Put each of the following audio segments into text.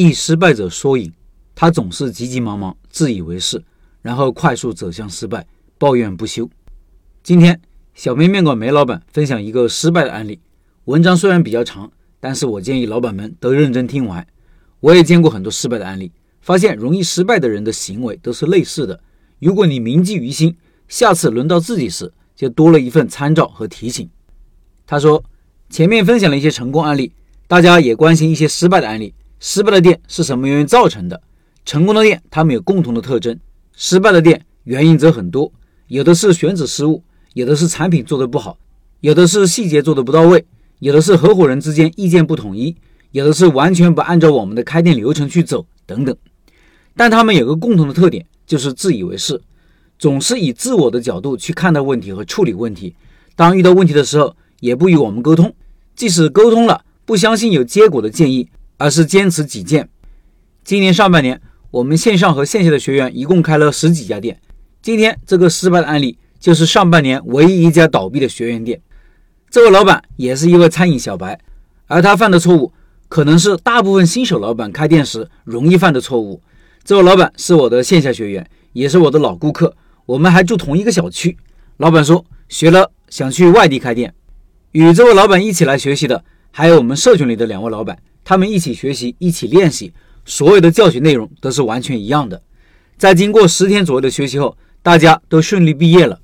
一失败者缩影，他总是急急忙忙、自以为是，然后快速走向失败，抱怨不休。今天，小面面馆梅老板分享一个失败的案例。文章虽然比较长，但是我建议老板们都认真听完。我也见过很多失败的案例，发现容易失败的人的行为都是类似的。如果你铭记于心，下次轮到自己时，就多了一份参照和提醒。他说，前面分享了一些成功案例，大家也关心一些失败的案例。失败的店是什么原因造成的？成功的店，它们有共同的特征。失败的店原因则很多，有的是选址失误，有的是产品做的不好，有的是细节做的不到位，有的是合伙人之间意见不统一，有的是完全不按照我们的开店流程去走，等等。但他们有个共同的特点，就是自以为是，总是以自我的角度去看待问题和处理问题。当遇到问题的时候，也不与我们沟通，即使沟通了，不相信有结果的建议。而是坚持己见。今年上半年，我们线上和线下的学员一共开了十几家店。今天这个失败的案例，就是上半年唯一一家倒闭的学员店。这位老板也是一位餐饮小白，而他犯的错误，可能是大部分新手老板开店时容易犯的错误。这位老板是我的线下学员，也是我的老顾客，我们还住同一个小区。老板说学了想去外地开店，与这位老板一起来学习的，还有我们社群里的两位老板。他们一起学习，一起练习，所有的教学内容都是完全一样的。在经过十天左右的学习后，大家都顺利毕业了。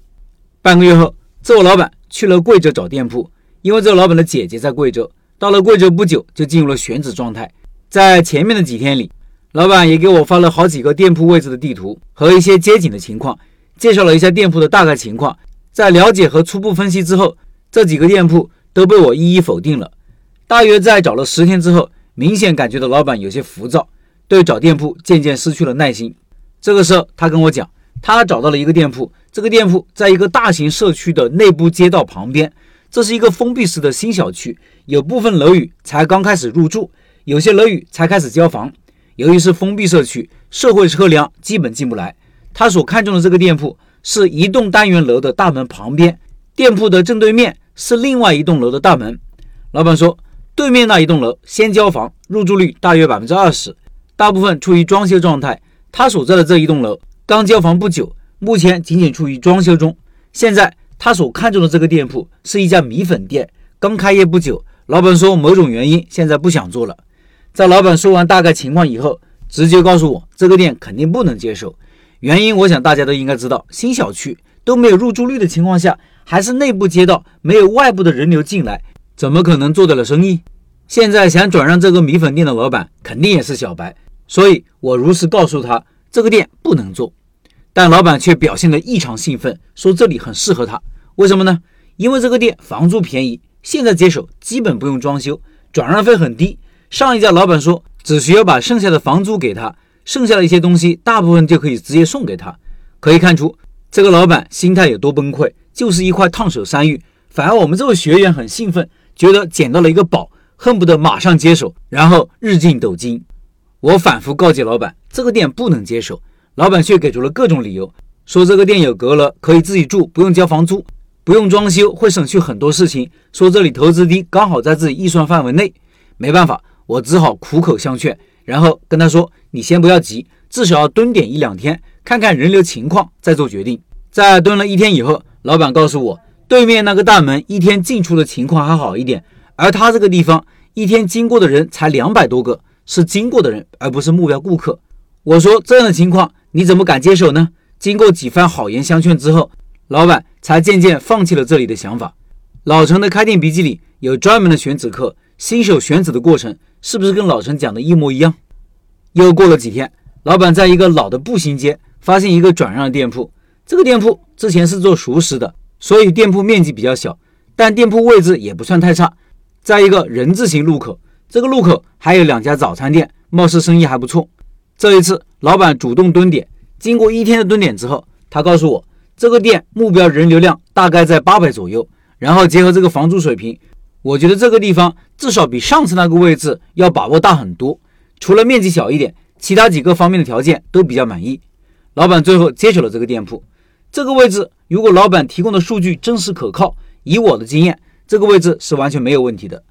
半个月后，这位老板去了贵州找店铺，因为这个老板的姐姐在贵州。到了贵州不久，就进入了选址状态。在前面的几天里，老板也给我发了好几个店铺位置的地图和一些街景的情况，介绍了一下店铺的大概情况。在了解和初步分析之后，这几个店铺都被我一一否定了。大约在找了十天之后，明显感觉到老板有些浮躁，对找店铺渐渐失去了耐心。这个时候，他跟我讲，他找到了一个店铺，这个店铺在一个大型社区的内部街道旁边，这是一个封闭式的新小区，有部分楼宇才刚开始入住，有些楼宇才开始交房。由于是封闭社区，社会车辆基本进不来。他所看中的这个店铺是一栋单元楼的大门旁边，店铺的正对面是另外一栋楼的大门。老板说。对面那一栋楼先交房，入住率大约百分之二十，大部分处于装修状态。他所在的这一栋楼刚交房不久，目前仅仅处于装修中。现在他所看中的这个店铺是一家米粉店，刚开业不久。老板说某种原因现在不想做了。在老板说完大概情况以后，直接告诉我这个店肯定不能接受。原因我想大家都应该知道，新小区都没有入住率的情况下，还是内部街道，没有外部的人流进来。怎么可能做得了生意？现在想转让这个米粉店的老板肯定也是小白，所以我如实告诉他这个店不能做。但老板却表现得异常兴奋，说这里很适合他。为什么呢？因为这个店房租便宜，现在接手基本不用装修，转让费很低。上一家老板说只需要把剩下的房租给他，剩下的一些东西大部分就可以直接送给他。可以看出这个老板心态有多崩溃，就是一块烫手山芋。反而我们这位学员很兴奋。觉得捡到了一个宝，恨不得马上接手，然后日进斗金。我反复告诫老板，这个店不能接手，老板却给出了各种理由，说这个店有阁楼，可以自己住，不用交房租，不用装修，会省去很多事情。说这里投资低，刚好在自己预算范围内。没办法，我只好苦口相劝，然后跟他说：“你先不要急，至少要蹲点一两天，看看人流情况再做决定。”在蹲了一天以后，老板告诉我。对面那个大门一天进出的情况还好一点，而他这个地方一天经过的人才两百多个，是经过的人，而不是目标顾客。我说这样的情况你怎么敢接手呢？经过几番好言相劝之后，老板才渐渐放弃了这里的想法。老陈的开店笔记里有专门的选址课，新手选址的过程是不是跟老陈讲的一模一样？又过了几天，老板在一个老的步行街发现一个转让店铺，这个店铺之前是做熟食的。所以店铺面积比较小，但店铺位置也不算太差，在一个人字形路口。这个路口还有两家早餐店，貌似生意还不错。这一次，老板主动蹲点，经过一天的蹲点之后，他告诉我，这个店目标人流量大概在八百左右。然后结合这个房租水平，我觉得这个地方至少比上次那个位置要把握大很多。除了面积小一点，其他几个方面的条件都比较满意。老板最后接手了这个店铺。这个位置，如果老板提供的数据真实可靠，以我的经验，这个位置是完全没有问题的。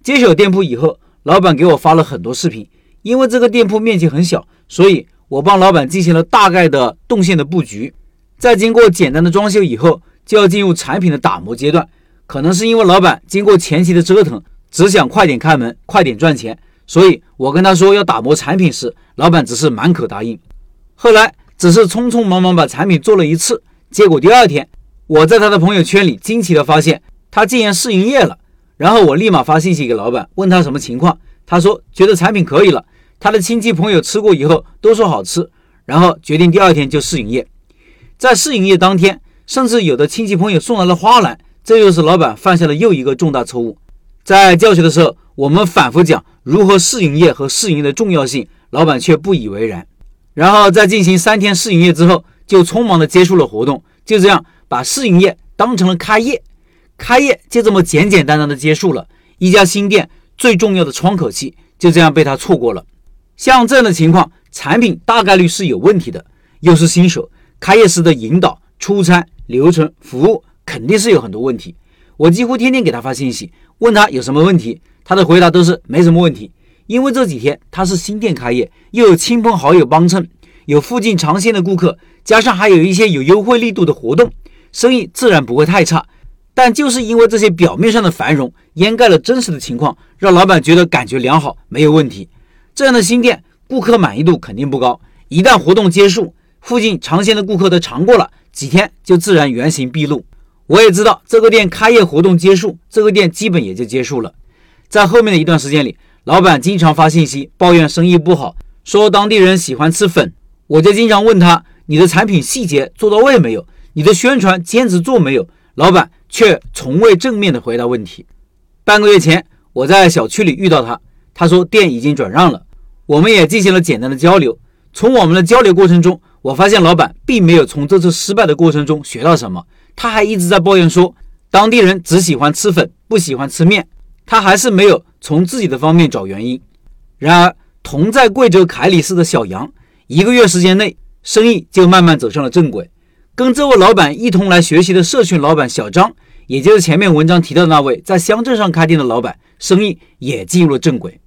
接手店铺以后，老板给我发了很多视频，因为这个店铺面积很小，所以我帮老板进行了大概的动线的布局。在经过简单的装修以后，就要进入产品的打磨阶段。可能是因为老板经过前期的折腾，只想快点开门，快点赚钱，所以我跟他说要打磨产品时，老板只是满口答应。后来只是匆匆忙忙把产品做了一次，结果第二天我在他的朋友圈里惊奇的发现他竟然试营业了。然后我立马发信息给老板，问他什么情况。他说觉得产品可以了，他的亲戚朋友吃过以后都说好吃，然后决定第二天就试营业。在试营业当天，甚至有的亲戚朋友送来了花篮。这又是老板犯下了又一个重大错误。在教学的时候，我们反复讲如何试营业和试营的重要性，老板却不以为然。然后在进行三天试营业之后，就匆忙的结束了活动，就这样把试营业当成了开业，开业就这么简简单单的结束了。一家新店最重要的窗口期就这样被他错过了。像这样的情况，产品大概率是有问题的，又是新手，开业时的引导、出餐、流程、服务。肯定是有很多问题，我几乎天天给他发信息，问他有什么问题，他的回答都是没什么问题。因为这几天他是新店开业，又有亲朋好友帮衬，有附近尝鲜的顾客，加上还有一些有优惠力度的活动，生意自然不会太差。但就是因为这些表面上的繁荣掩盖了真实的情况，让老板觉得感觉良好，没有问题。这样的新店顾客满意度肯定不高。一旦活动结束，附近尝鲜的顾客都尝过了，几天就自然原形毕露。我也知道这个店开业活动结束，这个店基本也就结束了。在后面的一段时间里，老板经常发信息抱怨生意不好，说当地人喜欢吃粉。我就经常问他：“你的产品细节做到位没有？你的宣传坚持做没有？”老板却从未正面的回答问题。半个月前，我在小区里遇到他，他说店已经转让了。我们也进行了简单的交流。从我们的交流过程中，我发现老板并没有从这次失败的过程中学到什么。他还一直在抱怨说，当地人只喜欢吃粉，不喜欢吃面。他还是没有从自己的方面找原因。然而，同在贵州凯里市的小杨，一个月时间内，生意就慢慢走上了正轨。跟这位老板一同来学习的社群老板小张，也就是前面文章提到的那位在乡镇上开店的老板，生意也进入了正轨。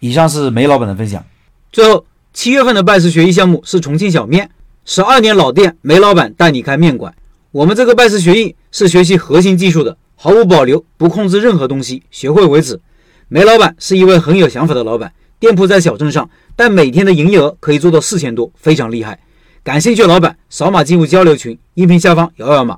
以上是梅老板的分享。最后，七月份的拜师学艺项目是重庆小面，十二年老店，梅老板带你开面馆。我们这个拜师学艺是学习核心技术的，毫无保留，不控制任何东西，学会为止。梅老板是一位很有想法的老板，店铺在小镇上，但每天的营业额可以做到四千多，非常厉害。感兴趣的老板扫码进入交流群，音频下方摇摇码。